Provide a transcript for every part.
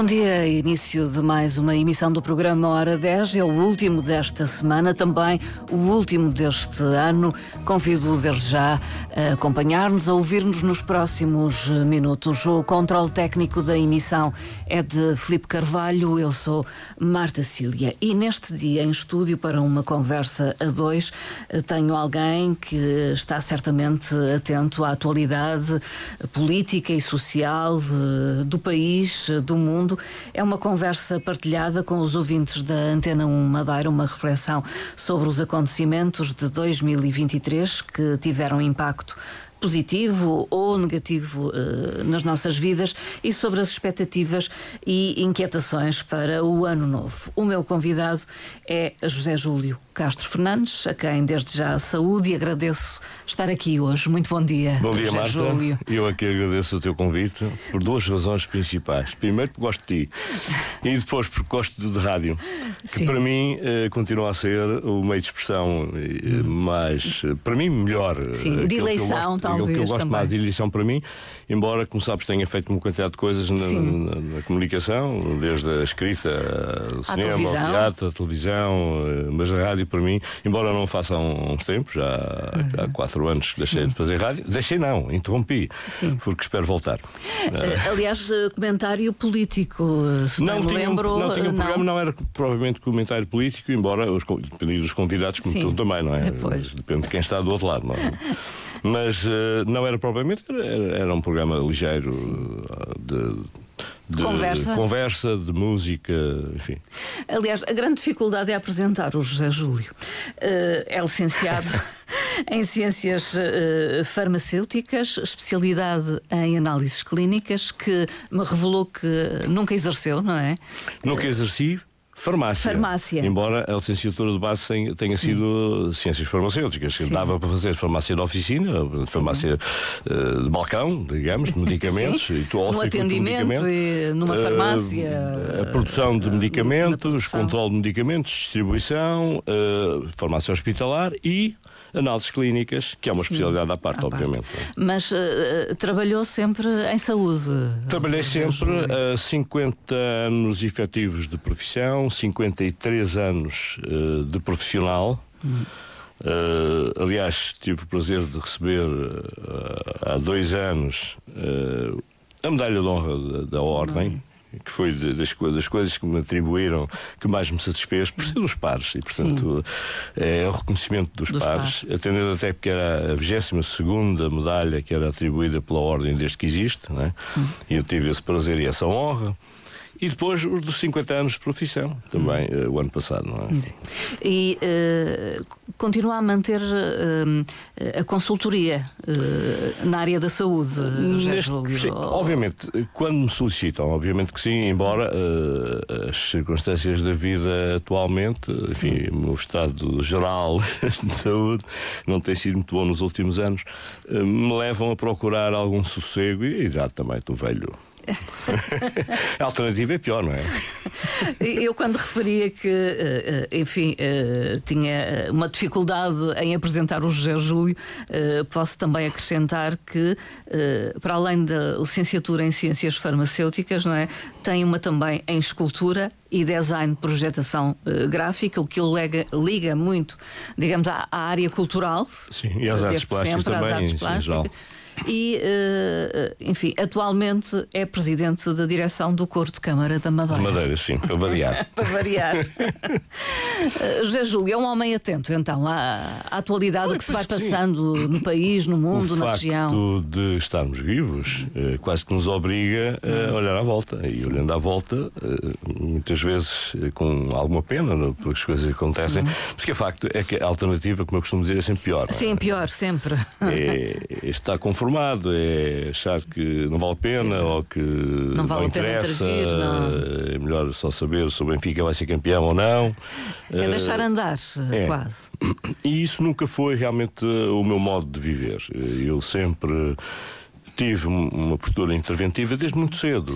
Bom dia, início de mais uma emissão do programa Hora 10. É o último desta semana, também o último deste ano. Convido desde já a acompanhar-nos, a ouvir-nos nos próximos minutos. O controle técnico da emissão é de Felipe Carvalho, eu sou Marta Cília. E neste dia, em estúdio, para uma conversa a dois, tenho alguém que está certamente atento à atualidade política e social eh, do país, do mundo mundo. É uma conversa partilhada com os ouvintes da Antena 1 Madeira, uma reflexão sobre os acontecimentos de 2023 que tiveram impacto positivo ou negativo uh, nas nossas vidas e sobre as expectativas e inquietações para o ano novo. O meu convidado é José Júlio Castro Fernandes, a quem desde já saúde e agradeço estar aqui hoje. Muito bom dia. Bom dia, José Marta. Júlio. Eu aqui agradeço o teu convite por duas razões principais. Primeiro, porque gosto de ti e depois, porque gosto de rádio, que Sim. para mim uh, continua a ser o meio de expressão uh, mais, para mim, melhor. Sim, de eleição, talvez o que eu gosto também. mais de eleição para mim, embora, como sabes, tenha feito uma quantidade de coisas na, na, na comunicação, desde a escrita, o cinema, o teatro, a televisão, eh, mas a rádio para mim, embora não faça há uns tempos, já uhum. há quatro anos que deixei Sim. de fazer rádio, deixei não, interrompi, Sim. porque espero voltar. Eh, aliás, eh, comentário político, se não, tinha, lembro, não tinha um programa, não. não era provavelmente comentário político, embora os, dependia dos convidados, como tu também, não é? Depois. Depende de quem está do outro lado, não é? Mas uh, não era propriamente, era, era um programa ligeiro de, de conversa. conversa, de música, enfim. Aliás, a grande dificuldade é apresentar o José Júlio. Uh, é licenciado em Ciências uh, Farmacêuticas, especialidade em análises clínicas, que me revelou que nunca exerceu, não é? Nunca exerci, Farmácia. Farmácia. Embora a licenciatura de base tenha Sim. sido ciências farmacêuticas. Sim. Dava para fazer farmácia de oficina, farmácia uh, de balcão, digamos, de medicamentos. Sim. E tu, no atendimento e numa eh, farmácia. Uh, a produção de medicamentos, controle de medicamentos, distribuição, uh, farmácia hospitalar e análises clínicas, que é uma Sim, especialidade à parte, à obviamente. Parte. Mas uh, trabalhou sempre em saúde? Trabalhei sempre uh, 50 anos efetivos de profissão, 53 anos uh, de profissional. Hum. Uh, aliás, tive o prazer de receber há dois anos a medalha de honra da, da Ordem que foi das, das, coisas que me atribuíram que mais me satisfez por ser dos pares e portanto Sim. é o reconhecimento dos, dos pares, pares, atendendo até porque era a 22 segunda medalha que era atribuída pela ordem desde que existe né? Hum. e eu tive esse prazer e essa honra e depois os dos 50 anos de profissão, também, uh, o ano passado, não é? Sim. E uh, continua a manter uh, a consultoria na área da saúde, José Júlio? Sim, obviamente, quando me solicitam, obviamente que sim, embora as circunstâncias da vida atualmente, enfim, sim. o meu estado geral de saúde não tem sido muito bom nos últimos anos, me levam a procurar algum sossego e já também estou velho a alternativa é pior, não é? Eu, quando referia que, eh, eh, enfim, eh, tinha uma dificuldade em apresentar o José Júlio, posso também acrescentar que, para além da licenciatura em Ciências Farmacêuticas, não é, tem uma também em Escultura e Design, Projetação Gráfica, o que ele liga, liga muito, digamos, à, à, área cultural. Sim, e às artes plásticas sempre, também, às artes plásticas e, uh, enfim, atualmente é presidente da direção do Coro de Câmara da Madeira. Madeira, sim, para variar. para variar. uh, José Júlio é um homem atento, então, à, à atualidade que se vai passando sim. no país, no mundo, o na região. O facto de estarmos vivos quase que nos obriga a olhar à volta. E sim. olhando à volta, muitas vezes com alguma pena não, as coisas acontecem, sim. mas que é facto é que a alternativa, como eu costumo dizer, é sempre pior. Sim, pior, sempre. É, está conformado é achar que não vale a pena é. ou que não, vale não interessa. Não. É melhor só saber se o Benfica vai ser campeão ou não. É deixar andar, é. quase. E isso nunca foi realmente o meu modo de viver. Eu sempre tive uma postura interventiva desde muito cedo,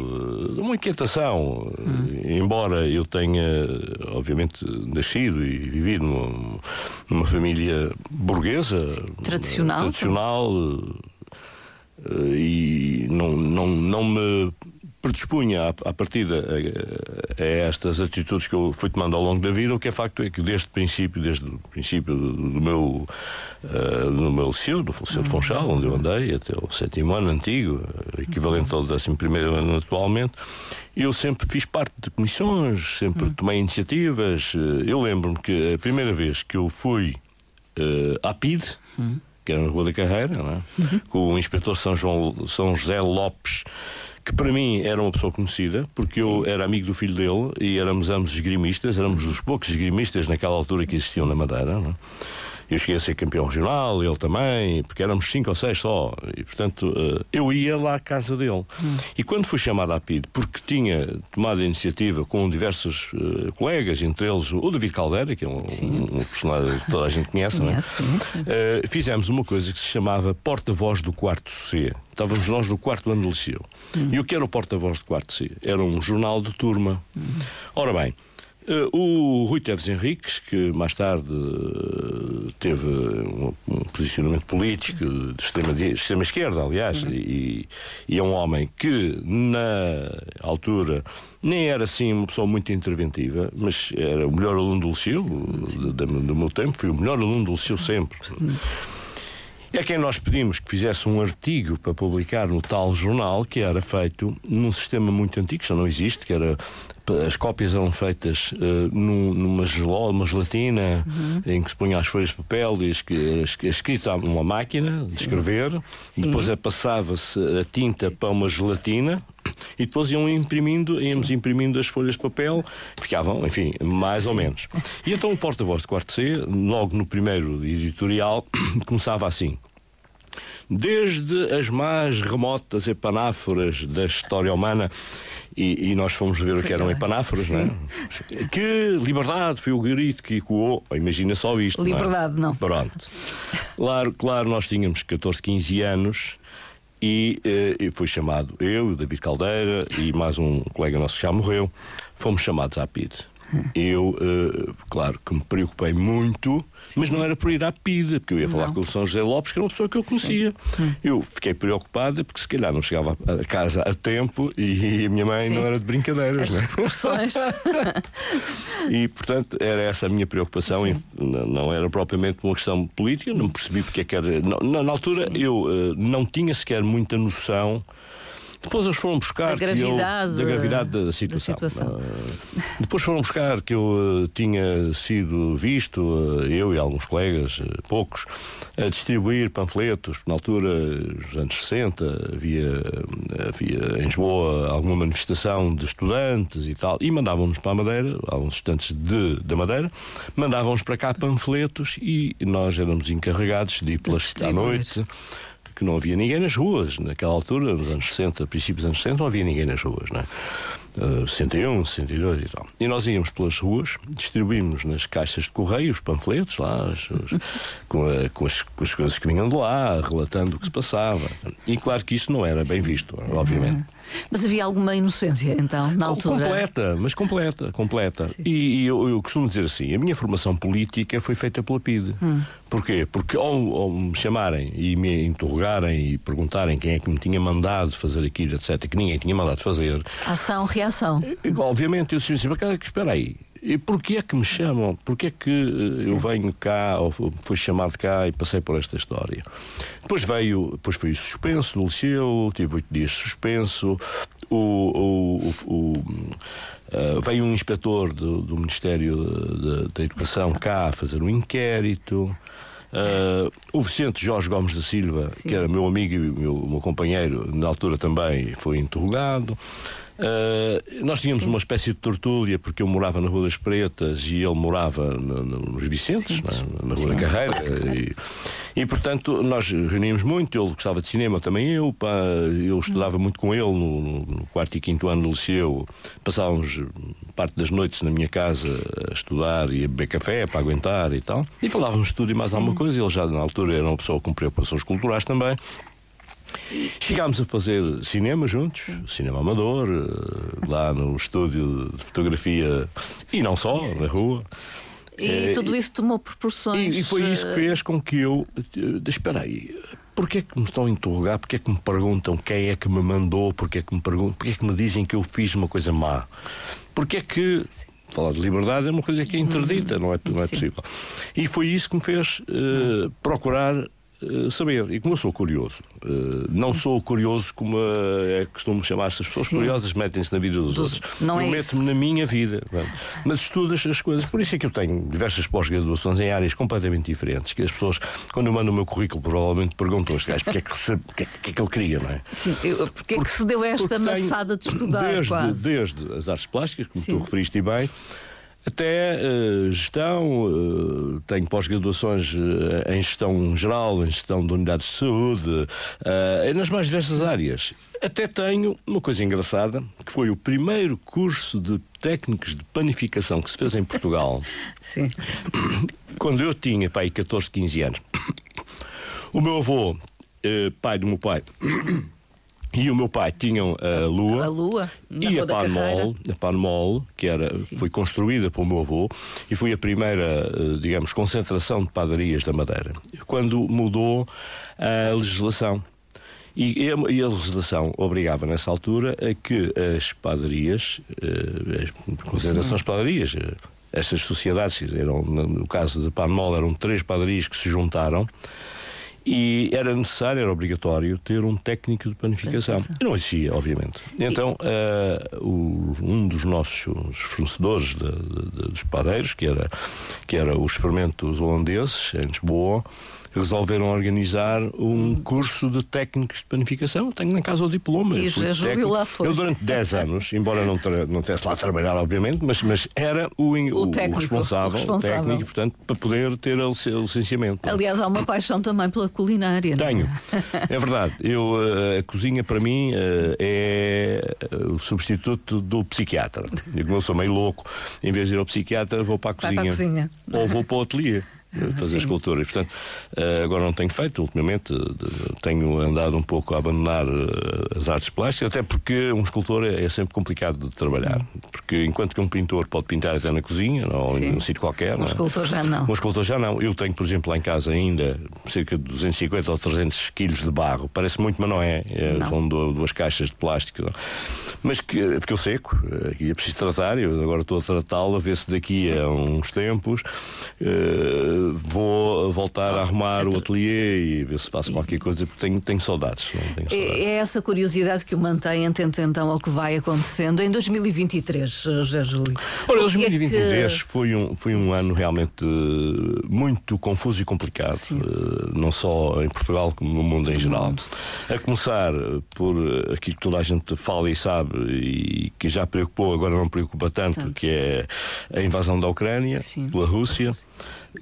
uma inquietação, hum. embora eu tenha, obviamente, nascido e vivido numa, numa família burguesa, tradicional, tradicional e não, não, não me predispunha à, à partida a, a, estas atitudes que eu fui tomando ao longo da vida, o que é facto é que desde o princípio, desde o princípio do, do meu uh, do meu liceu, do Liceu de Funchal, onde eu andei até o sétimo ano antigo, equivalente ao décimo primeiro ano atualmente, eu sempre fiz parte de comissões, sempre tomei iniciativas. Eu lembro-me que a primeira vez que eu fui uh, à PID, que era na Rua da Carreira, é? uhum. com o inspetor São, João, São José Lopes, que para mim era uma pessoa conhecida, porque eu era amigo do filho dele e éramos ambos esgrimistas, éramos dos poucos esgrimistas naquela altura que existiam na Madeira. É? Eu cheguei a ser campeão regional, ele também, porque éramos cinco ou seis só. E, portanto, eh, eu ia lá à casa dele. Hum. E quando fui chamado à PID, porque tinha tomado a iniciativa com diversos uh, colegas, entre eles o David Caldeira, que é um, um, personagem que toda a gente conhece, é? conhece uh, fizemos uma coisa que se chamava Porta-Voz do Quarto C. Estávamos nós no quarto ano do liceu. Hum. E o que era o Porta-Voz do Quarto C? Era um jornal de turma. Hum. Ora bem. Uh, o Rui Teves Henriques, que mais tarde uh, teve um, um, posicionamento político de extrema, de extrema esquerda, aliás, e, e, é um homem que, na altura, nem era assim uma pessoa muito interventiva, mas era o melhor aluno do Liceu, do, do, meu tempo, fui o melhor aluno do Liceu sempre. É quem nós pedimos que fizesse um artigo para publicar no tal jornal, que era feito num sistema muito antigo, que já não existe, que era as cópias eram feitas uh, num, numa geló, uma gelatina uhum. em que se punha as folhas de papel e es, escrito a uma máquina de escrever, Sim. depois é, passava-se a tinta para uma gelatina e depois iam imprimindo, íamos Sim. imprimindo as folhas de papel, ficavam, enfim, mais Sim. ou menos. E então o porta-voz de quarto C, logo no primeiro editorial, começava assim. Desde as mais remotas epanáforas da história humana e, e, nós fomos ver o que eram epanáforas, não é? Que liberdade foi o grito que ecoou. Imagina só isto. Liberdade, não, é? não. Pronto. Claro, claro, nós tínhamos 14, 15 anos e, eh, e fui chamado eu, o David Caldeira e mais um colega nosso que já morreu, fomos chamados à PID. Eu, uh, claro que me preocupei muito, Sim. mas não era por ir à PIDE, porque eu ia falar não. com o São José Lopes, que era uma pessoa que eu conhecia. Sim. Eu fiquei preocupada porque se calhar não chegava a casa a tempo e a minha mãe Sim. não era de brincadeiras. Né? e, portanto, era essa a minha preocupação. E não era propriamente uma questão política, não percebi porque é que era. Na, na altura eu uh, não tinha sequer muita noção depois eles foram buscar. Da gravidade, eu, da, gravidade da situação. Da situação. Uh, depois foram buscar que eu uh, tinha sido visto, uh, eu e alguns colegas, poucos, a distribuir panfletos. Na altura, nos anos 60, havia, havia em Lisboa alguma manifestação de estudantes e tal, e mandavam-nos para a Madeira, alguns estudantes de, da Madeira, mandavam-nos para cá panfletos e nós éramos encarregados de ir pelas à noite que não havia ninguém nas ruas. Naquela altura, nos anos 60, princípios dos anos 60, não havia ninguém nas ruas. Não é? Uh, 61, 62 e tal. E nós íamos pelas ruas, distribuímos nas caixas de correio os panfletos lá, os, os, com, a, com, as, com, as, coisas que vinham de lá, relatando o que se passava. E claro que isso não era bem visto, obviamente. Mas havia alguma inocência então, na altura? Completa, mas completa, completa. E, e eu, eu, costumo dizer assim: a minha formação política foi feita pela PIDE. Hum. Porquê? Porque ao, ao, me chamarem e me interrogarem e perguntarem quem é que me tinha mandado fazer aquilo, etc., que ninguém tinha mandado fazer. Ação, reação. Obviamente, eu disse assim: espera aí, e porquê é que me chamam? Porquê é que eh, eu venho cá, ou fui chamado cá e passei por esta história? Depois veio, depois foi suspenso no liceu, tive oito dias suspenso. O, o, o, uh, veio um inspetor do, do Ministério da Educação cá fazer um inquérito. Uh, o Vicente Jorge Gomes da Silva, Sim. que era meu amigo e meu, meu companheiro, na altura também foi interrogado. Uh, nós tínhamos Sim. uma espécie de tortúlia, porque eu morava na Rua das Pretas e ele morava no, no, nos Vicentes, na, na, Rua Sim. da Carreira. E, e, portanto, nós reuníamos muito. Ele gostava de cinema, também eu. Pá, eu estudava muito com ele no, no quarto e quinto ano do liceu. Passávamos parte das noites na minha casa a estudar e a beber café para aguentar e tal. E falávamos tudo e mais alguma coisa. Ele já, na altura, era uma pessoa com preocupações culturais também. Chegámos a fazer cinema juntos, cinema amador, eh, lá no estúdio de fotografia e não só, na rua. E é, tudo isso tomou proporções. E, e, foi isso que fez com que eu. Espera aí, Porquê é que me estão a interrogar? Porquê é que me perguntam quem é que me mandou? Porquê é que me perguntam? Porquê é que me dizem que eu fiz uma coisa má? Porquê é que falar de liberdade é uma coisa que é interdita, não é, não é possível. E foi isso que me fez uh, procurar eh, saber. E como eu sou curioso, uh, não sou curioso como é costumo chamar estas pessoas Sim. curiosas, metem-se na vida dos, dos outros. Não eu é meto-me na minha vida, mas estudo as coisas. Por isso é que eu tenho diversas pós-graduações em áreas completamente diferentes. Que as pessoas, quando eu mando o meu currículo, provavelmente perguntam aos gajos porque é que, se, porque é, que, é que ele queria, não é? Sim, eu, porque, é que se deu esta maçada de estudar? Desde, desde as artes plásticas, como Sim. tu referiste bem até uh, gestão, uh, tenho pós-graduações uh, em gestão geral, em gestão de unidades de saúde, uh, nas mais diversas áreas. Até tenho uma coisa engraçada, que foi o primeiro curso de técnicos de panificação que se fez em Portugal. Sim. Quando eu tinha, pai, 14, 15 anos. O meu avô, pai do meu pai e o meu pai tinham a Lua, a Lua e a Panmol, a Panmol, que era, foi construída pelo meu avô e foi a primeira, eh, digamos, concentração de padarias da Madeira. Quando mudou a legislação. E a, legislação obrigava, nessa altura, a que as padarias, eh, as concentrações de padarias, eh, essas sociedades, eram, no caso da Panmol, eram três padarias que se juntaram e era necessário, era obrigatório, ter um técnico de panificação. E não existia, obviamente. Então, uh, o, um dos nossos fornecedores de, de, dos padeiros, que era, que era os fermentos holandeses, em Lisboa, resolveram organizar um curso de técnicos de panificação. Tenho na casa o diploma. E José Júlio lá foi. Eu, durante 10 anos, embora não, não tivesse lá a trabalhar, obviamente, mas, mas era o, o, o, técnico, o responsável, o responsável. técnico, portanto, para poder ter o licenciamento. Aliás, há uma paixão também pela culinária. Tenho. É? é verdade. Eu, eh, a cozinha, para mim, eh, é o substituto do psiquiatra. E como eu sou meio louco, em vez de ir ao psiquiatra, vou para a cozinha. Para a cozinha. Ou vou para o ateliê fazer Sim. escultura. E, portanto, eh, agora não tenho feito, ultimamente tenho andado um pouco a abandonar eh, as artes plásticas, até porque um escultor é, é sempre complicado de trabalhar. Sim. Porque enquanto que um pintor pode pintar até na cozinha ou Sim. em um sítio qualquer. Um é? escultor já não. Um escultor já não. Eu tenho, por exemplo, lá em casa ainda cerca de 250 ou 300 quilos de barro. Parece muito, mas não é. é não. São duas caixas de plástico. Não. Mas que, porque eu seco, eh, e é preciso tratar, eu agora estou a tratá-lo, a ver se daqui a uns tempos vou voltar a arrumar o ateliê e ver se faço qualquer coisa, porque tenho, tenho saudades. Tenho é, saudades. É, essa curiosidade que o mantém atento então ao que vai acontecendo em 2023, José Júlio. Ora, 2023 é que... foi, um, foi um ano realmente muito confuso e complicado. Eh, não só em Portugal como no mundo em geral. Mundo. A começar por aquilo que toda a gente fala e sabe e que já preocupou, agora não preocupa tanto, tanto. que é a invasão da Ucrânia Sim. pela Rússia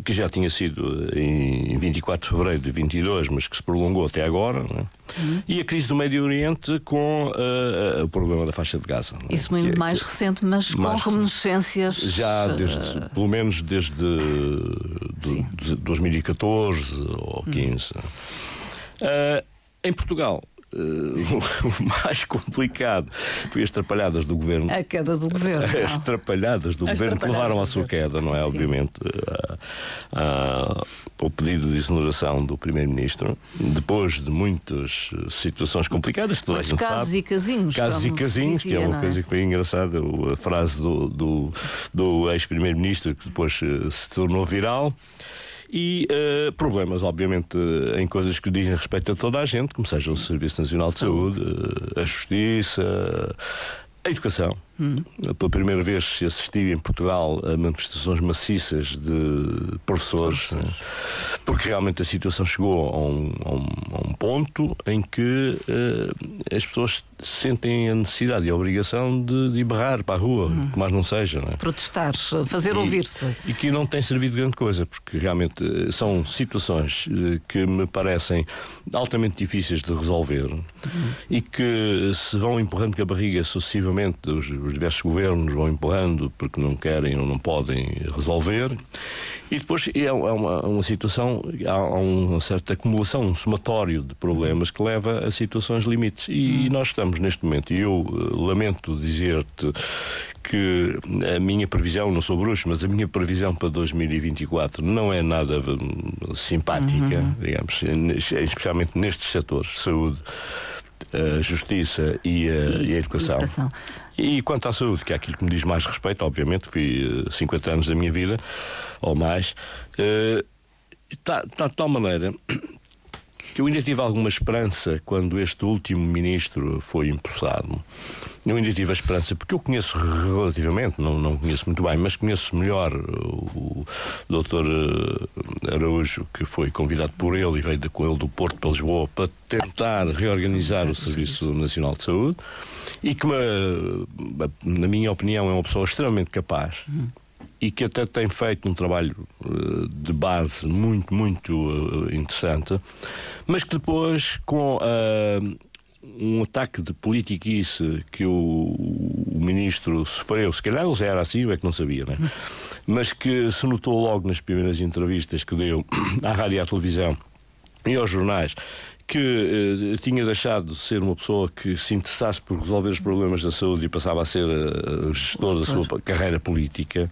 que já tinha sido em 24 de fevereiro de 22, mas que se prolongou até agora, é? uhum. e a crise do Médio Oriente com uh, uh, o problema da faixa de Gaza. É? Isso muito é, mais recente, mas mais com reminiscências. Já desde, uh... pelo menos desde do, de 2014 ou 15. Uhum. em Portugal, Uh, o mais complicado foi as trapalhadas do governo. A queda do governo. As trapalhadas do As governo que levaram à sua queda, não é? Sim. Obviamente, uh, uh, o pedido de exoneração do Primeiro-Ministro, depois de muitas situações complicadas, que toda a gente casos sabe. e casinhos. Casos e casinhos, dizia, que é uma coisa é? que foi engraçada, a frase do, do, do ex-Primeiro-Ministro, que depois se tornou viral e uh, problemas, obviamente, em coisas que dizem respeito a toda a gente, como seja o Serviço Nacional de Saúde, uh, a Justiça, a Educação. Hum. Pela primeira vez se assistiu em Portugal a manifestações maciças de professores. Né? porque realmente a situação chegou a um, a um, a um ponto em que uh, as pessoas sentem a necessidade e a obrigação de, de berrar para a rua, hum. que mais não seja. Não é? Protestar, fazer ouvir-se. E que não tem servido grande coisa, porque realmente eh, são situações eh, que me parecem altamente difíceis de resolver hum. e que se vão empurrando com a barriga sucessivamente os, os os diversos governos vão empurrando porque não querem ou não podem resolver. E depois é, é uma, uma situação, há uma certa acumulação, um somatório de problemas que leva a situações limites. E, nós estamos neste momento, e eu uh, lamento dizer-te que a minha previsão, não sou bruxo, mas a minha previsão para 2024 não é nada hum, simpática, uhum. digamos, especialmente nestes setores, saúde, a justiça e a, e, e a educação. educação. E quanto à saúde, que é aquilo que me diz mais respeito, obviamente, fui 50 eh, anos da minha vida, ou mais, está, está de tal maneira eu ainda tive alguma esperança quando este último ministro foi empossado. Eu ainda tive a esperança, porque eu conheço relativamente, não, não conheço muito bem, mas conheço melhor o, Dr. Eh, Araújo, que foi convidado por ele e veio com ele do Porto para Lisboa para tentar reorganizar o Serviço Nacional de Saúde e que, me, na minha opinião, é uma pessoa extremamente capaz. E que até tem feito um trabalho uh, de base muito, muito uh, interessante, mas que depois, com uh, um ataque de politiquice que o, o, ministro sofreu, se calhar ele já era assim, eu é que não sabia, né? mas que se notou logo nas primeiras entrevistas que deu à rádio e à televisão e aos jornais que eh, tinha deixado de ser uma pessoa que se interessasse por resolver os problemas da saúde e passava a ser uh, gestor da sua carreira política.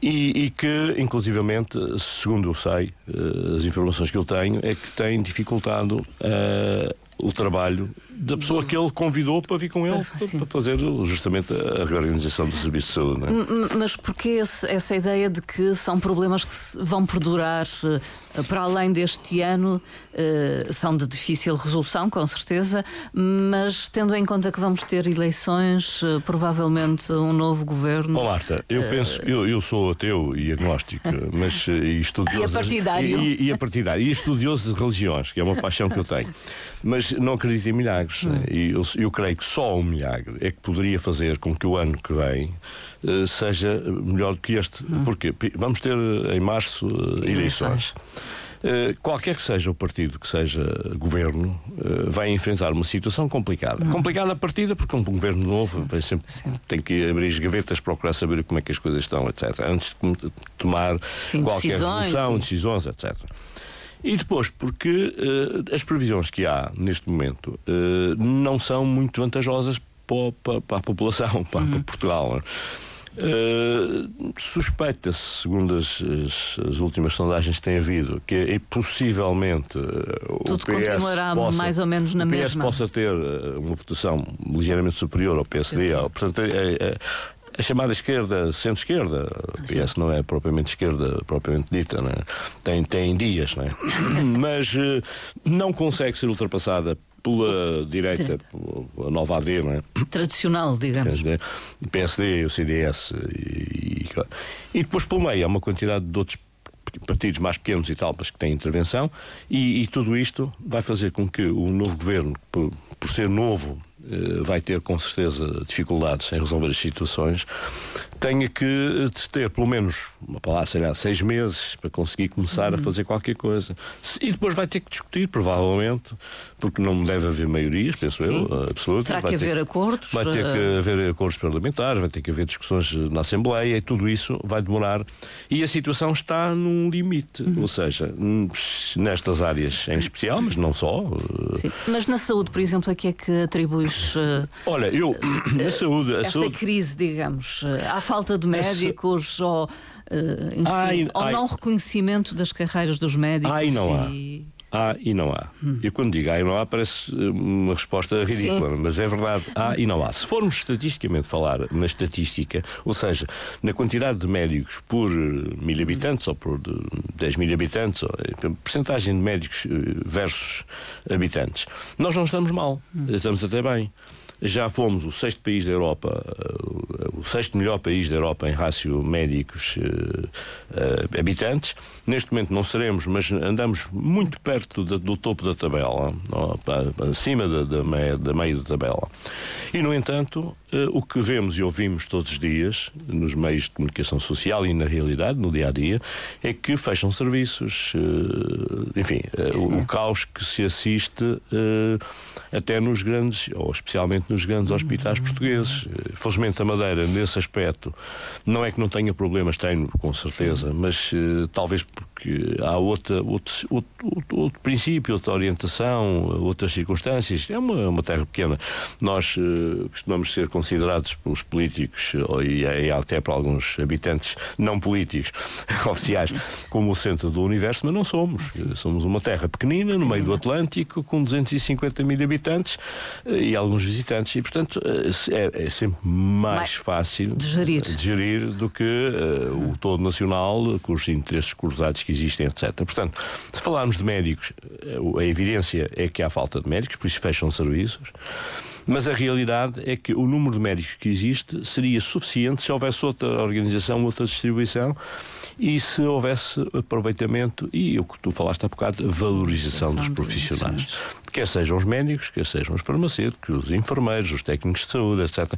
E, e, que, inclusivamente, segundo eu sei, uh, as informações que eu tenho, é que tem dificultado uh, o trabalho da pessoa que ele convidou para vir com ele para, para fazer justamente a reorganização do Serviço de Saúde. É? Mas porquê essa ideia de que são problemas que vão perdurar para além deste ano, eh, são de difícil resolução, com certeza, mas tendo em conta que vamos ter eleições, eh, provavelmente um novo governo. Bom, Marta, eu eh, penso, eu, eu sou ateu e agnóstico, mas e estudioso. E a partidário. E, e a partidário. E estudioso de religiões, que é uma paixão que eu tenho. Mas não acredito em milagres. Hum. E eu, eu creio que só um milagre é que poderia fazer com que o ano que vem seja melhor do que este. Hum. Porque vamos ter em março eleições. eleições. Eh, qualquer que seja o partido que seja governo, uh, vai enfrentar uma situação complicada. Uhum. Complicada a partida, porque um governo novo vai sempre, Sim. tem que abrir as gavetas, procurar saber como é que as coisas estão, etc. Antes de tomar Sim, qualquer resolução, decisões, etc. E depois, porque uh, as previsões que há neste momento não são muito vantajosas para, para, para a população, para, uhum. para Portugal. Uh, Suspeita-se, segundo as, as, as, últimas sondagens que tem havido, que é, possivelmente uh, Tudo o PS continuará possa, mais ou menos na o PS mesma. possa ter uh, uma votação ligeiramente superior ao PSD. Ao, portanto, é, é, a chamada esquerda, centro-esquerda, o PS não é propriamente esquerda, propriamente dita, né? tem, tem dias, né? mas não consegue ser ultrapassada pela direita, a nova AD, não é? Tradicional, digamos. O PSD, o CDS e, e, depois pelo meio há uma quantidade de outros partidos mais pequenos e tal, mas que têm intervenção, e, e tudo isto vai fazer com que o novo governo, por, por ser novo, eh, vai ter com certeza dificuldades em resolver as situações, tenha que eh, ter pelo menos, uma palavra, sei lá, seis meses para conseguir começar uhum. a fazer qualquer coisa. E depois vai ter que discutir, provavelmente, porque não deve haver maiorias, penso Sim. eu, absolutas. Terá vai que haver acordos. Vai ter que eh, haver acordos parlamentares, vai ter que haver discussões na Assembleia e tudo isso vai demorar. E a situação está num limite, uhum. ou seja, nestas áreas em especial, mas não só. Sim. Mas na saúde, por exemplo, a que é que atribui Uh, Olha, eu, na saúde. esta saúde... crise, digamos, há falta de médicos Essa... ou, uh, enfim, ai, ou ai... não reconhecimento das carreiras dos médicos? Ai, não e... há. Há e não há. Hum. Eu quando digo há e não há parece uma resposta ridícula, Sim. mas é verdade, há e não há. Se formos estatisticamente falar na estatística, ou seja, na quantidade de médicos por mil habitantes ou por 10 mil habitantes, ou, porcentagem de médicos versus habitantes, nós não estamos mal, hum. estamos até bem. Já fomos o sexto país da Europa, eh, o sexto melhor país da Europa em rácio médicos uh, uh, habitantes. Neste momento não seremos, mas andamos muito perto do, do topo da tabela, acima da, da, meia, da meia da tabela. E, no entanto, o que vemos e ouvimos todos os dias, nos meios de comunicação social e na realidade, no dia a dia, é que fecham serviços, enfim, o, o caos que se assiste até nos grandes, ou especialmente nos grandes hospitais portugueses. Eh, felizmente a Madeira, nesse aspecto, não é que não tenha problemas, tenho, com certeza, mas talvez porque há outra, outro, outro, outro, princípio, outra orientação, outras circunstâncias. É uma, uma terra pequena. Nós costumamos ser considerados pelos políticos e, e até por alguns habitantes não políticos oficiais como o centro do universo, mas não somos. Somos uma terra pequenina, no meio do Atlântico, com 250 mil habitantes eh, e alguns visitantes. E, portanto, eh, é, é sempre mais, mais, fácil de gerir. de gerir, do que uh, o todo nacional, com os interesses cruzados que existem, etc. Portanto, se falarmos de médicos, a evidência é que há falta de médicos, por isso fecham serviços. Mas a realidade é que o número de médicos que existe seria suficiente se houvesse outra organização, outra distribuição e se houvesse aproveitamento e o que tu falaste há bocado, valorização dos profissionais. Quer sejam os médicos, quer sejam os farmacêuticos, os enfermeiros, os técnicos de saúde, etc.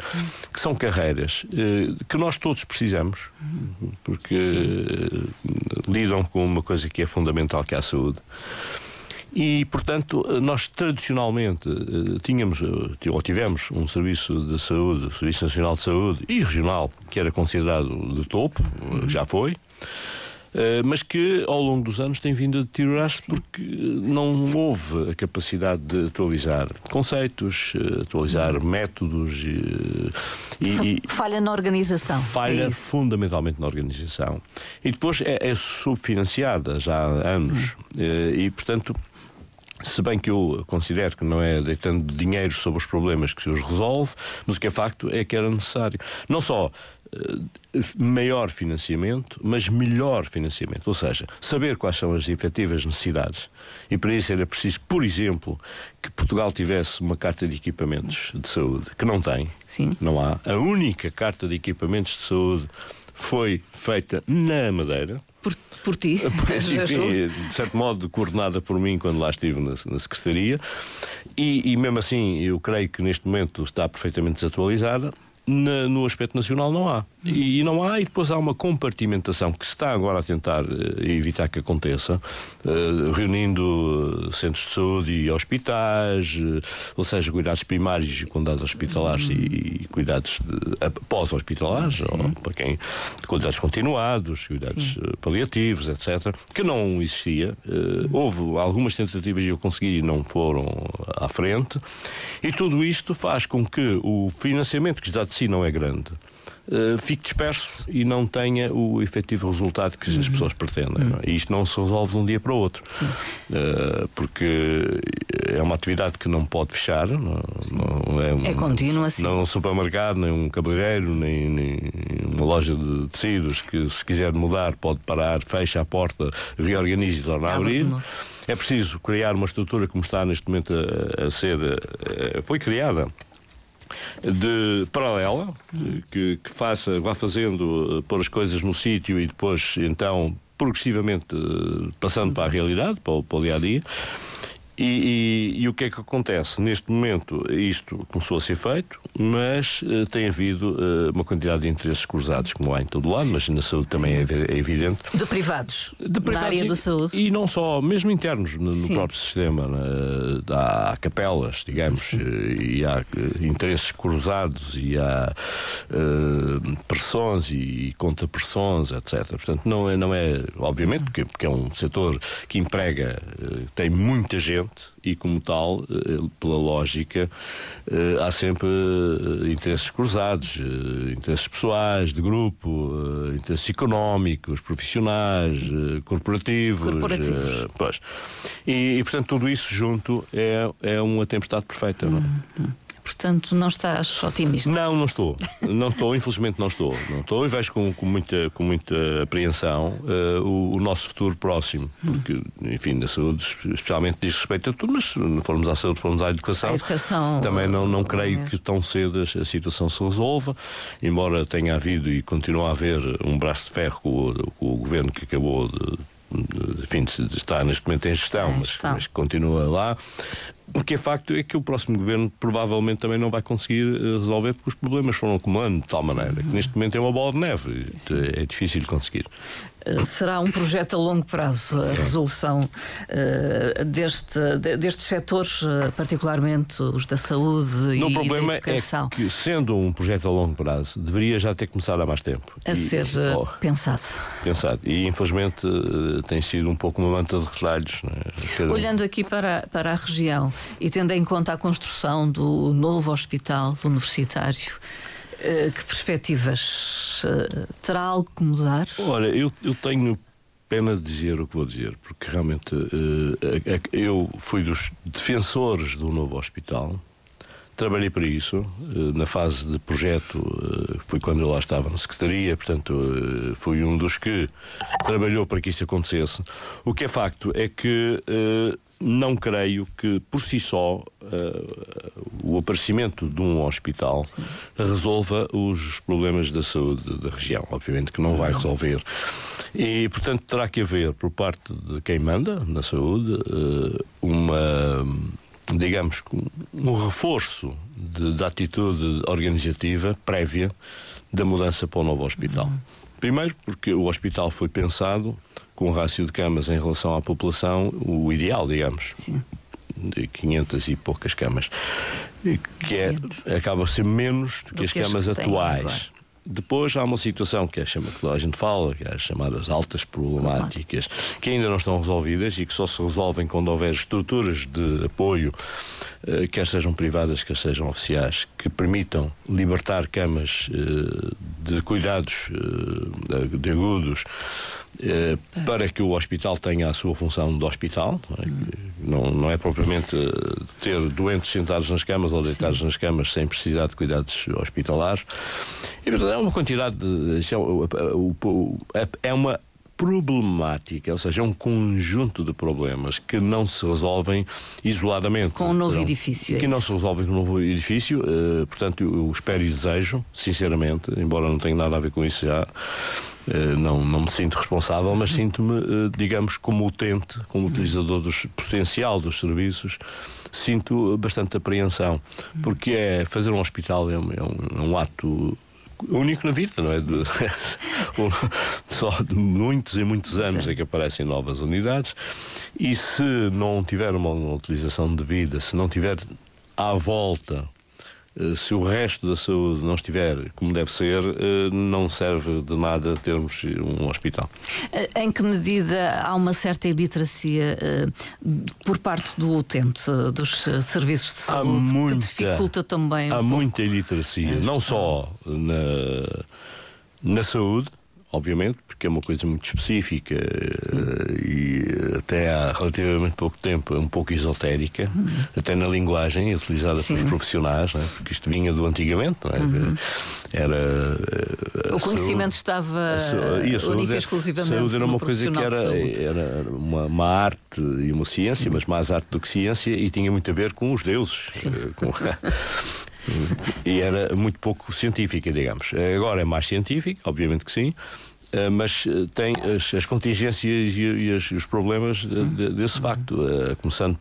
Que são carreiras eh, que nós todos precisamos, porque eh, lidam com uma coisa que é fundamental, que é a saúde. E, portanto, nós tradicionalmente eh, tínhamos, eh, ou tivemos, um serviço de saúde, Serviço Nacional de Saúde e regional, que era considerado de topo, uhum. já foi. Uh, mas que ao longo dos anos tem vindo a deteriorar-se porque não houve a capacidade de atualizar conceitos, atualizar métodos uh, e, e, falha na organização. Falha é fundamentalmente na organização. E depois é, é subfinanciada já há anos uhum. uh, e, portanto, se bem que eu considero que não é deitando dinheiro sobre os problemas que se os resolve, mas o que é facto é que era necessário. Não só uh, maior financiamento, mas melhor financiamento. Ou seja, saber quais são as efetivas necessidades. E para isso era preciso, por exemplo, que Portugal tivesse uma carta de equipamentos de saúde, que não tem. Sim. Não há. A única carta de equipamentos de saúde foi feita na Madeira. Por, por ti? Enfim, de certo modo, coordenada por mim quando lá estive na, na Secretaria. E, e mesmo assim, eu creio que neste momento está perfeitamente desatualizada na, no aspecto nacional não há. E, e, não há, e depois há uma compartimentação que se está agora a tentar uh, evitar que aconteça, uh, reunindo uh, centros de saúde e hospitais, ou seja, cuidados primários e cuidados hospitalares e, e, cuidados pós-hospitalares, ou para quem cuidados continuados, cuidados paliativos, etc., que não existia. houve algumas tentativas de eu conseguir e não foram à frente, e tudo isto faz com que o financiamento que está de si não é grande. Uh, fique disperso e não tenha o efetivo resultado que uhum. as pessoas pretendem. Uhum. E isto não se resolve de um dia para o outro. Uh, porque é uma atividade que não pode fechar. Não, não é, é contínua, sim. Não é um supermercado, nem um cabeleireiro, nem, nem, uma loja de tecidos que, se quiser mudar, pode parar, fecha a porta, reorganiza e torna a abrir. É preciso criar uma estrutura como está neste momento a, a ser. A, eh, foi criada de paralela, que, que faça, vá fazendo, eh, pôr as coisas no sítio e depois, então, progressivamente eh, passando para a realidade, para o, para o dia a dia. E, e, e, o que é que acontece? Neste momento, isto começou a ser feito, mas uh, tem havido uh, uma quantidade de interesses cruzados, como há em todo lado, mas na saúde também é, é, evidente. De privados. De privados. Na área da saúde. E não só, mesmo internos, no, no próprio sistema. Né? Há capelas, digamos, Sim. e há uh, interesses cruzados, e há pressões e contrapressões, etc. Portanto, não é, não é obviamente, porque, porque é um setor que emprega, tem muita gente e, como tal, eh, pela lógica, eh, há sempre eh, interesses cruzados, interesses pessoais, de grupo, interesses económicos, profissionais, corporativos. corporativos. Pois. E, e, portanto, tudo isso junto é, é uma tempestade perfeita. Não? É? Portanto, não estás otimista? Não, não estou. Não estou, infelizmente não estou. Não estou e vejo com, com, muita, com muita apreensão uh, o, o, nosso futuro próximo. Porque, enfim, na saúde, especialmente diz respeito a tudo, mas se formos à saúde, formos à educação, a educação também não, não creio é. que tão cedo a, situação se resolva, embora tenha havido e continue a haver um braço de ferro com o, com o governo que acabou de enfim, está neste momento em gestão, mas, mas, continua lá. O que é facto é que o próximo governo provavelmente também não vai conseguir eh, resolver porque os problemas foram acumulando de tal maneira que neste momento é uma bola de neve. É difícil de conseguir. Eh, será um projeto a longo prazo a resolução uh, deste, destes setores, particularmente os da saúde no e problema da educação. É que, sendo um projeto a longo prazo, deveria já ter começado há mais tempo. A e, ser oh, pensado. Pensado. E infelizmente tem sido um pouco uma manta de retalhos. Né? Olhando aqui para, para a região, e tendo em conta a construção do novo hospital universitário, eh, que perspectivas eh, terá algo que mudar? Olha, eu, eu tenho pena de dizer o que vou dizer, porque realmente eh, eu fui dos defensores do novo hospital. Trabalhei para isso, na fase de projeto, foi quando eu lá estava na Secretaria, portanto, fui um dos que trabalhou para que isso acontecesse. O que é facto é que não creio que, por si só, o aparecimento de um hospital resolva os problemas da saúde da região. Obviamente que não vai resolver. E, portanto, terá que haver, por parte de quem manda na saúde, uma, digamos, um reforço de, de atitude organizativa prévia da mudança para o novo hospital. Uhum. Primeiro, porque o hospital foi pensado com um rácio de camas em relação à população, o ideal, digamos. Sim. De 500 e poucas camas. Que é, acaba a ser menos do, do que as camas atuais. Depois há uma situação que é chama que a gente fala, que é as chamadas altas problemáticas, que ainda não estão resolvidas e que só se resolvem quando houver estruturas de apoio, eh, quer sejam privadas, quer sejam oficiais, que permitam libertar camas eh, de cuidados eh, de agudos para que o hospital tenha a sua função de hospital. Não, não é propriamente eh, ter doentes sentados nas camas ou deitados Sim. nas camas sem precisar de cuidados hospitalares. E, portanto, é uma quantidade de. É, é uma problemática, ou seja, é um conjunto de problemas que não se resolvem isoladamente. Com um novo edifício. É que não se resolvem com um novo edifício. Uh, portanto, eu, eu espero e desejo, sinceramente, embora não tenha nada a ver com isso já, Uh, não, não me sinto responsável, mas sinto-me, uh, digamos, como utente, como utilizador dos, potencial dos serviços, sinto bastante apreensão, porque é fazer um hospital é um, é um, é um ato único na vida, não é? De, só de muitos e muitos anos é que aparecem novas unidades e se não tiver uma, utilização devida, se não tiver à volta se o resto da saúde não estiver como deve ser, eh, não serve de nada termos um hospital. Eh, em que medida há uma certa iliteracia por parte do utente dos serviços de saúde há muita, que dificulta também? Um há pouco? muita iliteracia, não só na, na saúde, obviamente, porque é uma coisa muito específica uh, e até há relativamente pouco tempo um pouco esotérica, uhum. até na linguagem utilizada Sim. pelos profissionais, né? porque isto vinha do antigamente, é? Uhum. Era. Uh, o conhecimento saúde, estava a a saúde, exclusivamente. A saúde era uma coisa que era, era uma, uma, arte e uma ciência, Sim. mas mais arte do que ciência, e tinha muito a ver com os deuses. Uh, com e era muito pouco científica, digamos. Agora é mais científica, obviamente que sim, eh, mas eh, tem as, as contingências e, e, os problemas de, de, desse facto, uh, começando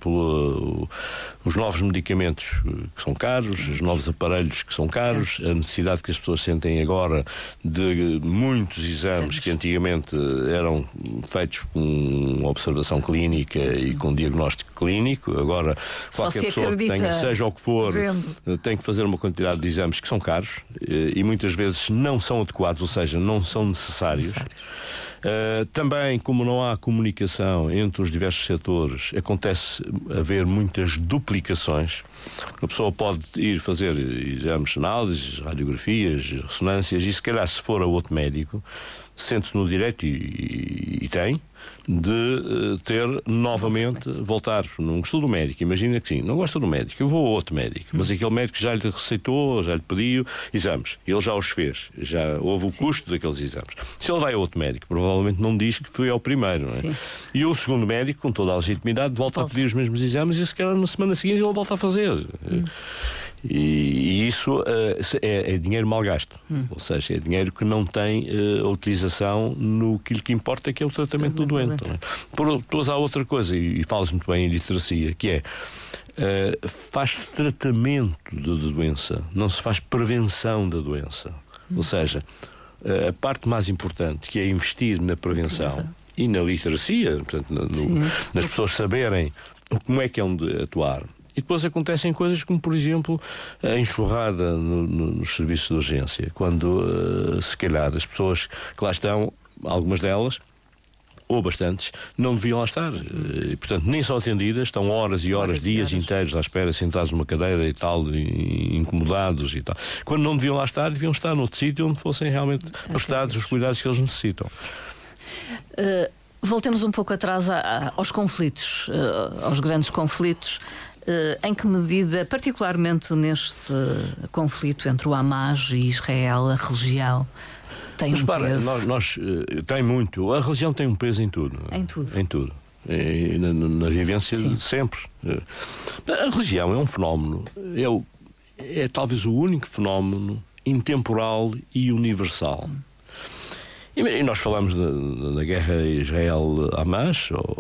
pelos novos medicamentos que são caros, os novos aparelhos que são caros, a necessidade que as pessoas sentem agora de muitos exames que antigamente eram feitos com observação clínica Sim. e com diagnóstico clínico. Agora, qualquer pessoa que tenha, seja o que for, vendo. tem que fazer uma quantidade de exames que são caros e muitas vezes não são adequados, ou seja, não são necessários Uh, também, como não há comunicação entre os diversos setores, acontece haver muitas duplicações. A pessoa pode ir fazer exames, análises, radiografias, ressonâncias, e se calhar, se for a outro médico, sente-se no direito e, e, e tem de uh, ter novamente, voltar num estudo médico. Imagina que sim, não gosta do médico, eu vou a outro médico, mas hum. aquele médico já lhe receitou, já lhe pediu exames, ele já os fez, já houve o sim. custo daqueles exames. Se ele vai a outro médico, provavelmente não diz que foi ao primeiro, não é? E o segundo médico, com toda a legitimidade, volta, volta, a pedir os mesmos exames e se calhar na semana seguinte ele volta a fazer. Hum. E, e isso uh, é, é, dinheiro mal gasto, hum. ou seja, é dinheiro que não tem uh, utilização no que lhe importa, que é o tratamento do doente. É? Por, depois há outra coisa, e, e falas muito bem em literacia, que é uh, faz-se tratamento da doença, não se faz prevenção da doença. Hum. Ou seja, a parte mais importante, que é investir na prevenção, prevenção. e na literacia, portanto, no, nas pessoas saberem como é que é onde atuar e depois acontecem coisas como, por exemplo, a enxurrada no, no, nos serviços de urgência, quando, uh, se calhar, as pessoas que lá estão, algumas delas, ou bastantes, não deviam lá estar. Eh, e, portanto, nem são atendidas, estão horas e horas, horas dias horas. inteiros à espera, sentados numa cadeira e tal, e, incomodados e tal. Quando não deviam lá estar, deviam estar noutro sítio onde fossem realmente prestados os cuidados que eles necessitam. Uh, voltemos um pouco atrás a, a, aos conflitos, uh, aos grandes conflitos. Uh, em que medida, particularmente neste conflito entre o Hamas e Israel, a religião tem Mas, um para, peso? Nós, nós, uh, tem muito. A religião tem um peso em tudo. Em tudo. Em tudo. E, na, na, vivência Sim. sempre. Uh, a religião é um fenómeno. É, é talvez o único fenómeno intemporal e universal. Hum e, nós falamos da, da guerra Israel-Hamas, ou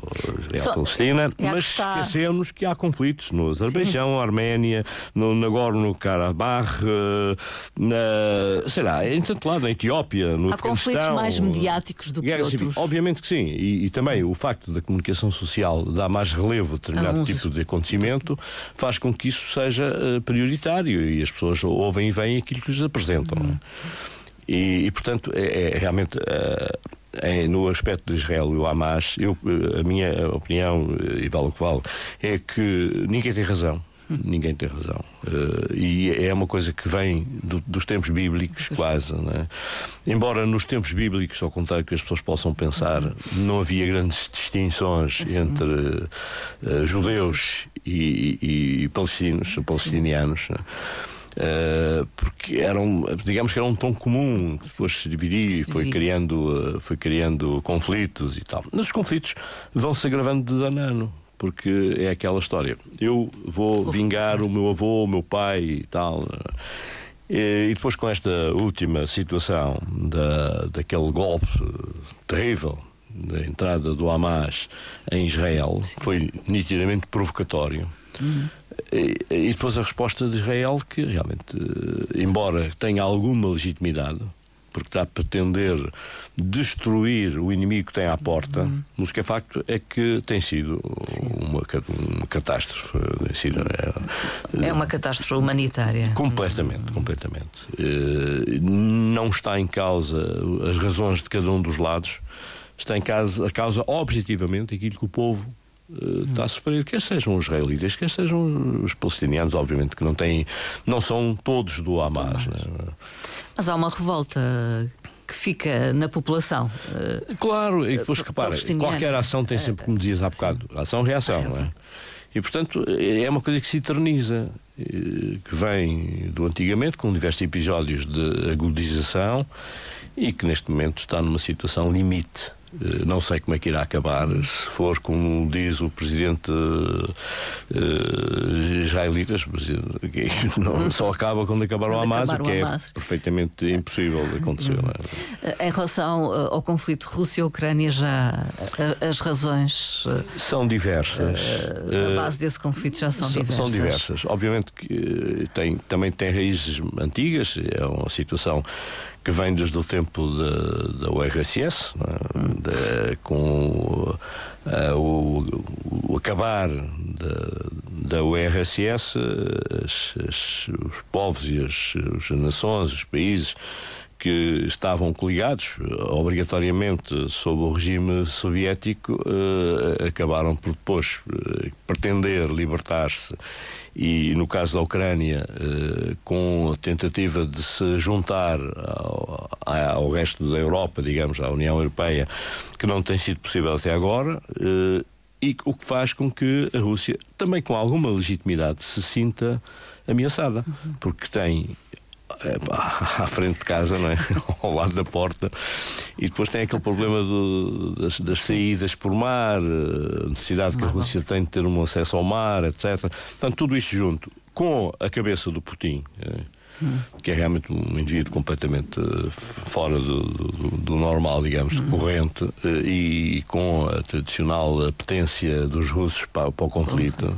Israel-Palestina, mas esquecemos que há conflitos no Azerbaijão, Sim. Arménia, no Nagorno-Karabakh, eh, na, sei lá, em tanto lado, na Etiópia, no Há conflitos mais mediáticos do que outros. Civil. Obviamente que sim. E, e, também o facto da comunicação social dar mais relevo a determinado tipo de acontecimento faz com que isso seja uh, prioritário e as pessoas ouvem e veem aquilo que lhes apresentam. E, e portanto, é, é realmente. É, no aspecto de Israel e o Hamas, eu, a minha opinião, e vale o que vale, é que ninguém tem razão. Ninguém tem razão. Uh, e é uma coisa que vem do, dos tempos bíblicos, quase. Né? Embora nos tempos bíblicos, ao contrário que as pessoas possam pensar, não havia grandes distinções entre uh, judeus e, e, e palestinos, palestinianos. Né? Uh, porque eram, digamos que era um tom comum que depois se dividiu e foi criando, uh, foi criando conflitos e tal. Mas os conflitos vão se agravando de ano a ano, porque é aquela história. Eu vou vingar o meu avô, o meu pai e tal. E, e depois com esta última situação da, daquele golpe terrível da entrada do Hamas em Israel, Sim. foi nitidamente provocatório. Uhum. E, e, depois a resposta de Israel, que realmente, eh, embora tenha alguma legitimidade, porque está a pretender destruir o inimigo que tem à porta, uhum. mas o que é facto é que tem sido uma, uma, catástrofe. Tem sido, é, é, uma catástrofe humanitária. Completamente, uhum. completamente. Eh, não está em causa as razões de cada um dos lados, está em causa, a causa objetivamente aquilo que o povo está a sofrer, quer sejam os israelitas, quer sejam os palestinianos, obviamente, que não têm, não são todos do Hamas. Né? Mas há uma revolta que fica na população. Uh, claro, e depois repara, qualquer ação tem sempre, como dizias há bocado, ação-reação, não é? E, portanto, é uma coisa que se eterniza, eh, que vem do antigamente, com diversos episódios de agudização e que neste momento está numa situação limite. Eh, não sei como é que irá acabar, se for como diz o presidente uh, israelita, não, só acaba quando acabar quando o Hamas, o que é perfeitamente impossível de acontecer. É? Em relação ao conflito Rússia-Ucrânia, já as razões são diversas. A base desse conflito já são, são diversas. São diversas. Obviamente que tem, também tem raízes antigas, é uma situação que vem desde o tempo da, URSS, é? de, com uh, o, o, acabar da, da URSS, as, as, os povos e as, as nações, os países que estavam coligados obrigatoriamente sob o regime soviético uh, acabaram por depois uh, pretender libertar-se e no caso da Ucrânia com a tentativa de se juntar ao, ao, resto da Europa, digamos, à União Europeia, que não tem sido possível até agora. e o que faz com que a Rússia, também com alguma legitimidade, se sinta ameaçada, uhum. porque tem à frente de casa, não é? ao lado da porta. E depois tem aquele problema do, das, das, saídas por mar, a necessidade que a Rússia tem de ter um acesso ao mar, etc. Portanto, tudo isto junto com a cabeça do Putin. É, que é realmente um indivíduo completamente eh, fora do, do, do normal, digamos, de corrente, eh, e com a tradicional apetência dos russos para, para o conflito,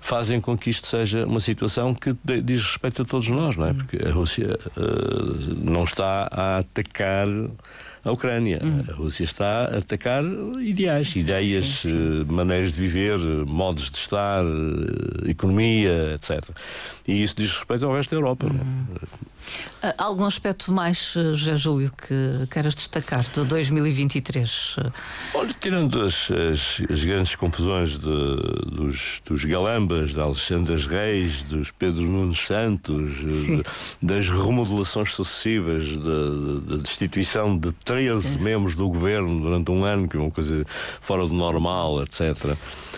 fazem com que isto seja uma situação que diz respeito a todos nós, não é? Porque a Rússia uh, não está a atacar a Ucrânia. Hum. A Rússia está a atacar ideais, ideias, sim, sim. Eh, maneiras de viver, modos de estar, eh, economia, etc. E isso diz respeito ao resto da Europa. Hum. Ah, algum aspecto mais, eh, José Júlio, que queres destacar de 2023? Olha, tirando as, as, as grandes confusões de, dos, dos Galambas, de Alexandre Reis, dos Pedro Nunes Santos, de, das remodelações sucessivas, da destituição de 13 membros do governo durante um ano, que é uma coisa fora do normal, etc.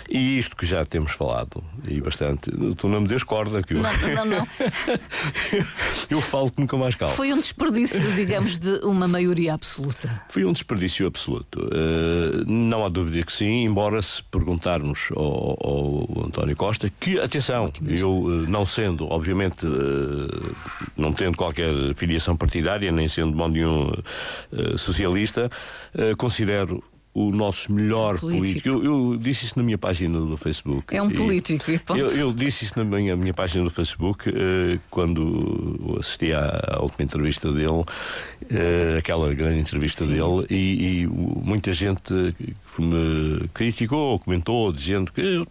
E isto que já temos falado, e bastante. Tu não me des corda. Que eu... Não, não, não. eu falo que nunca mais calmo. Foi um desperdício, digamos, de uma maioria absoluta. Foi um desperdício absoluto. Uh, não há dúvida que sim, embora se perguntarmos ao, ao António Costa, que, atenção, eu uh, não sendo, obviamente, uh, não tendo qualquer filiação partidária, nem sendo bom nenhum socialista, considero o nosso melhor político. político. Eu, eu, disse isso na minha página do Facebook. É um político, e eu, eu, disse isso na minha, minha página do Facebook uh, quando assisti à, à, última entrevista dele, uh, aquela grande entrevista Sim. dele, e, e, muita gente me criticou, comentou, dizendo que.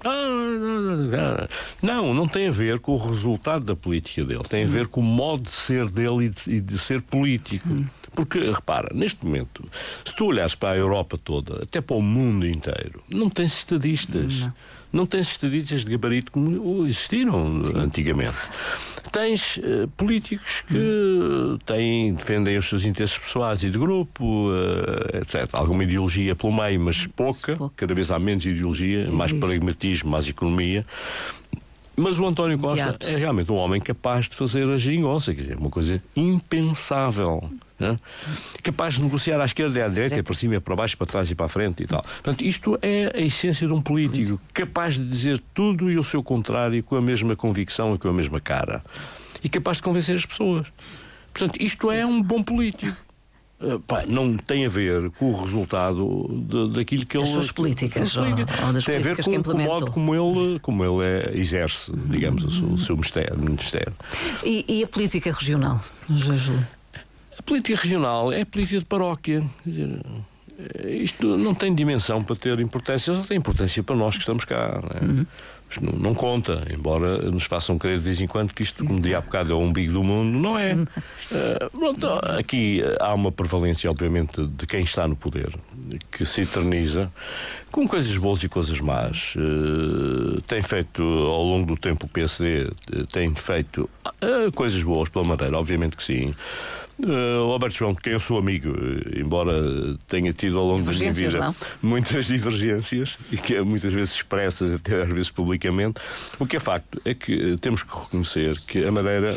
Não, não tem a ver com o resultado da política dele, tem a ver com o modo de ser dele e de, e de ser político. Sim. Porque, repara, neste momento, se tu olhares para a Europa toda, até para o mundo inteiro, não tens estadistas. Não, não tens estadistas de gabarito como existiram Sim. antigamente. Tens uh, políticos que hum. têm, defendem os seus interesses pessoais e de grupo, uh, etc. Alguma ideologia pelo meio, mas pouca. pouca. Cada vez há menos ideologia, é mais isso. pragmatismo, mais economia. Mas o António Costa é realmente um homem capaz de fazer a geringonça, quer dizer, uma coisa impensável. Né? Capaz de negociar à esquerda e à direita, para cima e para baixo, para trás e para a frente e tal. Portanto, isto é a essência de um político, capaz de dizer tudo e o seu contrário com a mesma convicção e com a mesma cara. E capaz de convencer as pessoas. Portanto, isto é um bom político. Uh, pá, não tem a ver com o resultado de, daquilo que das ele. Suas políticas, ou, ou das tem a ver com, com, o modo como ele, como ele é, exerce, digamos, o seu, o seu ministério. E, e, a política regional, José A política regional é a política de paróquia. Isto não tem dimensão para ter importância, só tem importância para nós que estamos cá. Não, é? uhum. não, não, conta, embora nos façam crer de vez em quando que isto, como dizia há bocado, é o umbigo do mundo. Não é. Uh, pronto, aqui há uma prevalência, obviamente, de quem está no poder, que se eterniza com coisas boas e coisas más. Uh, tem feito, ao longo do tempo, o PSD tem feito uh, coisas boas pela Madeira, obviamente que sim. Uh, Alberto João, de quem eu sou amigo, eh, embora tenha tido ao longo da minha vida não? muitas divergências e que muitas vezes expressas, até às vezes publicamente, o que é facto é que temos que reconhecer que a Madeira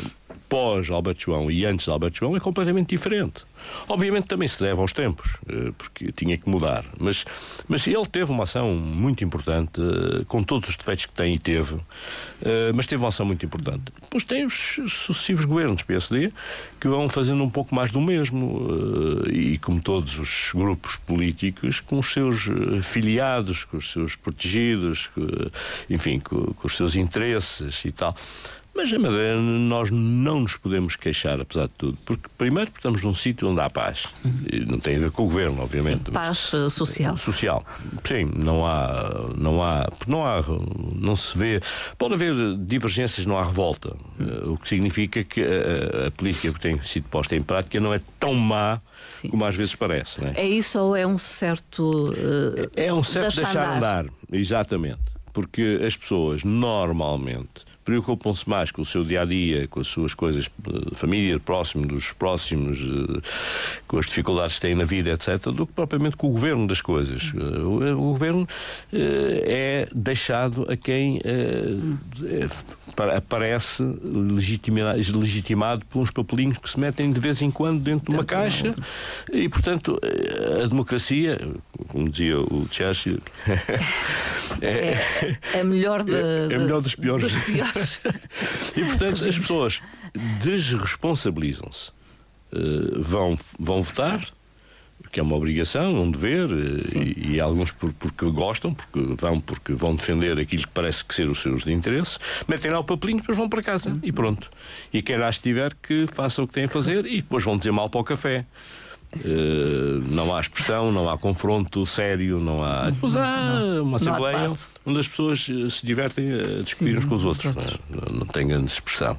pós Alberto João e antes de Alberto João é completamente diferente. Obviamente também se deve aos tempos, eh, porque tinha que mudar. Mas, mas ele teve uma ação muito importante, eh, com todos os defeitos que tem e teve, eh, mas teve uma ação muito importante. Depois tem os sucessivos governos PSD que vão fazendo um pouco mais do mesmo, e como todos os grupos políticos, com os seus filiados, com os seus protegidos, enfim, com, com os seus interesses e tal. Mas a Madeira nós não nos podemos queixar, apesar de tudo, porque primeiro porque estamos num sítio onde há paz. E não tem a ver com o governo, obviamente. Sim, paz mas, social. Social. Sim, não há, não há, não há, não se vê. Pode haver divergências, não há revolta. O que significa que a, a política que tem sido posta em prática não é tão má Sim. como às vezes parece. É? é? isso ou é um certo. Uh, é um certo deixar, deixar andar. andar. Exatamente. Porque as pessoas normalmente preocupam-se mais com o seu dia a dia, com as suas coisas, família, próximo, dos próximos, com as dificuldades que têm na vida, etc., do que propriamente com o governo das coisas. O, o governo é deixado a quem aparece legitimado por uns papelinhos que se metem de vez em quando dentro de uma caixa e, portanto, a democracia, como dizia o Churchill, é, é, a melhor de, é, é melhor dos piores. Dos piores. e, portanto, as pessoas desresponsabilizam-se, uh, vão, vão votar que é uma obrigação, um dever, eh, e, e, alguns por, porque gostam, porque vão, porque vão defender aquilo que parece que ser os seus de interesse, metem lá o papelinho, depois vão para casa uhum. e pronto. E quem lá estiver que faça o que tem a fazer e depois vão dizer mal para o café. Uh, não há expressão, não há confronto sério, não há. Depois há uma assembleia onde as pessoas eh, se divertem a discutir Sim, uns com os outros. Não, não tem grande expressão.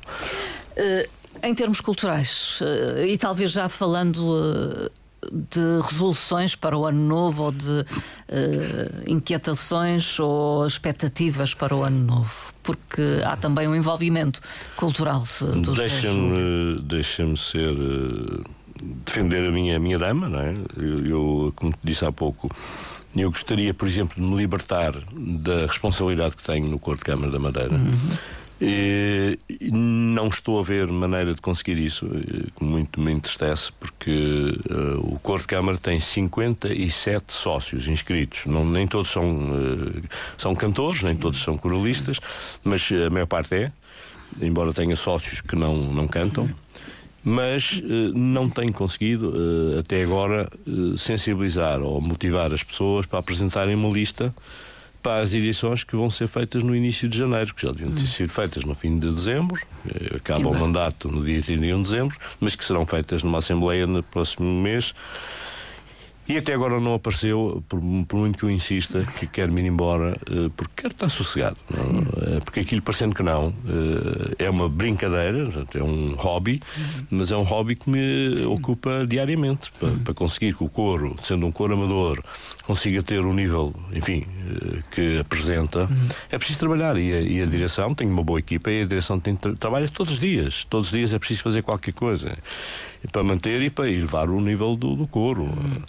Uh, em termos culturais, uh, e talvez já falando de resoluções para o ano novo ou de uh, inquietações ou expectativas para o ano novo? Porque há também um envolvimento cultural dos Deixa-me deixa ser. Uh, defender a minha, a minha dama, não é? Eu, eu, como te disse há pouco, eu gostaria, por exemplo, de me libertar da responsabilidade que tenho no Corpo de Câmara da Madeira. Uhum e não estou a ver maneira de conseguir isso, muito me entristece, porque uh, o Cor de Câmara tem 57 sócios inscritos. Não, nem todos são, uh, são cantores, nem todos são coralistas, mas a maior parte é, embora tenha sócios que não, não cantam. Mas uh, não tenho conseguido, até agora, sensibilizar ou motivar as pessoas para apresentarem uma lista para as edições que vão ser feitas no início de janeiro, que já deviam ter hum. sido feitas no fim de dezembro, eh, acaba o mandato no dia 31 de dezembro, mas que serão feitas numa Assembleia no próximo mês. E até agora não apareceu, por, por muito que eu insista, que quer me ir embora, uh, porque quer estar sossegado. Não? Uh, porque aquilo, parecendo que não, uh, é uma brincadeira, é um hobby, uhum. mas é um hobby que me Sim. ocupa diariamente. Para, uhum. para conseguir que o coro, sendo um coro amador, consiga ter o nível, enfim, que apresenta, uhum. é preciso trabalhar. E a, e a, direção tem uma boa equipa e a direção tem trabalha todos os dias. Todos os dias é preciso fazer qualquer coisa para manter e para elevar o nível do, do coro. Uhum.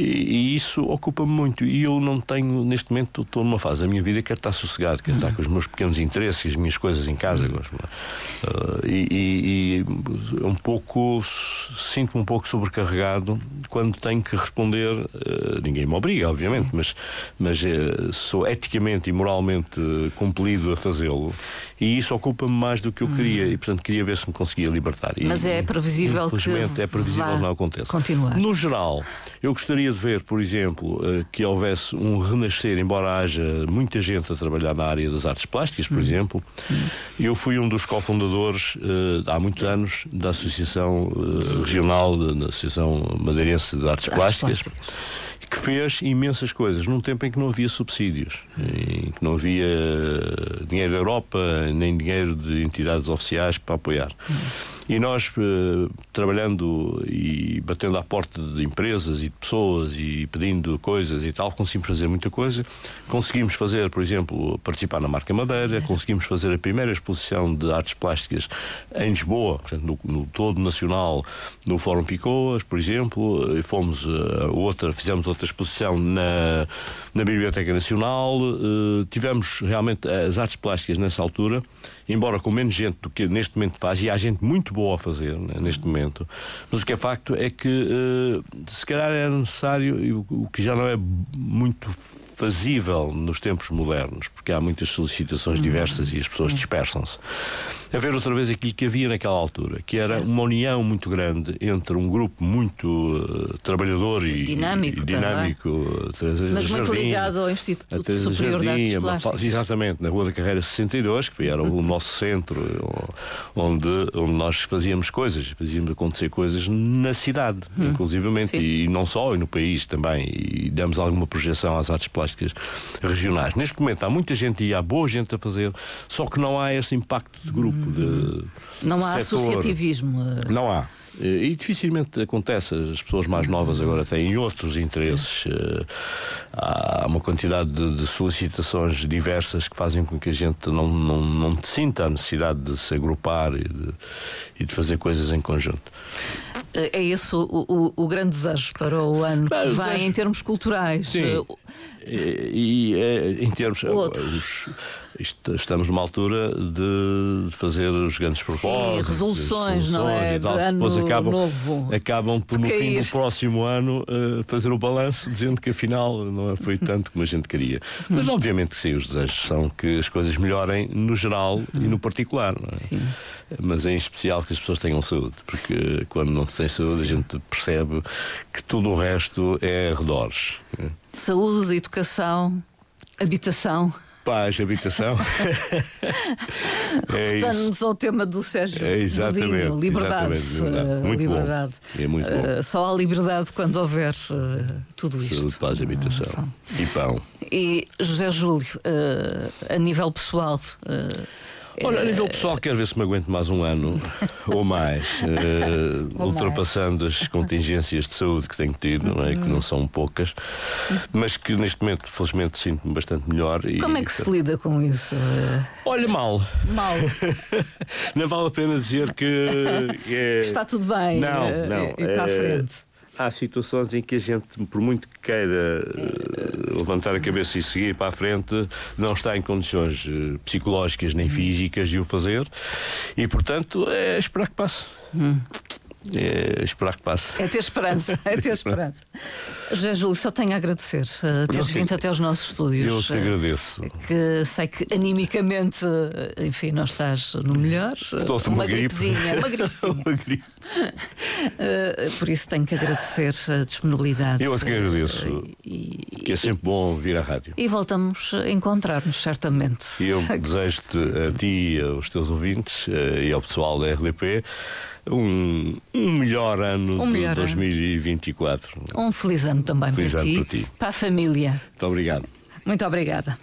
E, e isso ocupa-me muito. E eu não tenho, neste momento, estou numa fase da minha vida que quero estar sossegado, quero estar com os meus pequenos interesses, as minhas coisas em casa. Uh, e, e, e, um pouco, sinto-me um pouco sobrecarregado quando tenho que responder. Uh, ninguém me obriga, obviamente, Sim. mas, mas uh, sou eticamente e moralmente compelido a fazê-lo. E isso ocupa-me mais do que eu hum. queria. E, portanto, queria ver se me conseguia libertar. Mas é previsível infelizmente, que. é previsível que não aconteça. Continuar. No geral, eu gostaria de ver, por exemplo, eh, que houvesse um renascer, embora haja muita gente a trabalhar na área das artes plásticas, por hum. exemplo. Hum. Eu fui um dos cofundadores, uh, há muitos anos, da Associação uh, Regional, da Associação Madeirense de Artes, artes Plásticas. plásticas que fez imensas coisas num tempo em que não havia subsídios, em que não havia dinheiro da Europa, nem dinheiro de entidades oficiais para apoiar. E nós, eh, trabalhando e batendo à porta de empresas e de pessoas e pedindo coisas e tal, conseguimos fazer muita coisa. Conseguimos fazer, por exemplo, participar na Marca Madeira, conseguimos fazer a primeira exposição de artes plásticas em Lisboa, portanto, no, no todo nacional, no Fórum Picoas, por exemplo. E fomos uh, outra, fizemos outra exposição na, na Biblioteca Nacional. Uh, tivemos realmente as artes plásticas nessa altura, embora com menos gente do que neste momento faz, e há gente muito boa a fazer né, neste momento. Mas o que é facto é que uh, se calhar era necessário, o que já não é muito fazível nos tempos modernos, porque há muitas solicitações uhum. diversas e as pessoas dispersam-se. A ver outra vez aquilo que havia naquela altura, que era uma união muito grande entre um grupo muito uh, trabalhador e dinâmico, e dinâmico mas Jardim, muito ligado ao Instituto Superior Jardim, de Artes Exatamente, na Rua da Carreira 62, que era o nosso centro, onde, onde nós fazíamos coisas, fazíamos acontecer coisas na cidade, hum. inclusivamente, e não só, e no país também, e demos alguma projeção às artes plásticas regionais. Neste momento há muita gente e há boa gente a fazer, só que não há esse impacto de grupo. De não há setor. associativismo. Não há. E dificilmente acontece. As pessoas mais novas agora têm outros interesses. Eh, há uma quantidade de, de solicitações diversas que fazem com que a gente não, não, não sinta a necessidade de se agrupar e de, e de fazer coisas em conjunto. É esse o, o, o grande desejo para o ano que vem desejo... em termos culturais. Sim. E, e, e em termos. Os, estamos numa altura de fazer os grandes propósitos. Sim, resoluções, resoluções não é? De ano Depois acabam, novo. acabam por, no fim do próximo ano, uh, fazer o balanço dizendo que afinal não foi tanto como a gente queria. Mas obviamente que sim, os desejos são que as coisas melhorem no geral e no particular. É? Sim. Mas em especial que as pessoas tenham saúde, porque quando não se tem saúde sim. a gente percebe que tudo o resto é redores. É? Saúde, educação, habitação paz, habitação. é Voltando-nos ao tema do Sérgio é exatamente, liberdade. Exatamente, liberdade. Muito liberdade. Bom. É muito bom. Uh, só há liberdade quando houver uh, tudo isto. Saúde, paz, habitação. Uh, e pão. E José Júlio, a nível pessoal. Olha, a nível pessoal, quero ver se me aguento mais um ano ou mais, uh, ultrapassando as contingências de saúde que tenho tido, não é? que não são poucas, mas que neste momento, felizmente, sinto-me bastante melhor. E, Como é que se lida com isso? Olha, mal. Mal. não vale a pena dizer que. É... Está tudo bem. Não, eh, não. E para a eh, frente há situações em que a gente, por muito que queira uh, levantar a cabeça e seguir para a frente, não está em condições uh, psicológicas nem físicas de o fazer e, portanto, é esperar que passe. Hum. É esperar que passe. É ter esperança, é ter esperança. José Júlio, só tenho a agradecer uh, teres vindo até aos nossos estúdios. Eu te agradeço. Uh, que sei que animicamente, uh, enfim, não estás no melhor. Estou uma, uma gripezinha, uma gripezinha. uma gripe. Por isso tenho que agradecer a disponibilidade. Eu te agradeço. Uh, e, que é sempre bom vir à rádio. E voltamos a encontrar-nos, certamente. E eu desejo-te a ti, aos teus ouvintes e ao pessoal da RDP um, um melhor ano um de 2024. Ano. Um feliz ano também feliz para, ano ti, para ti. Para a família. Muito obrigado. Muito obrigada.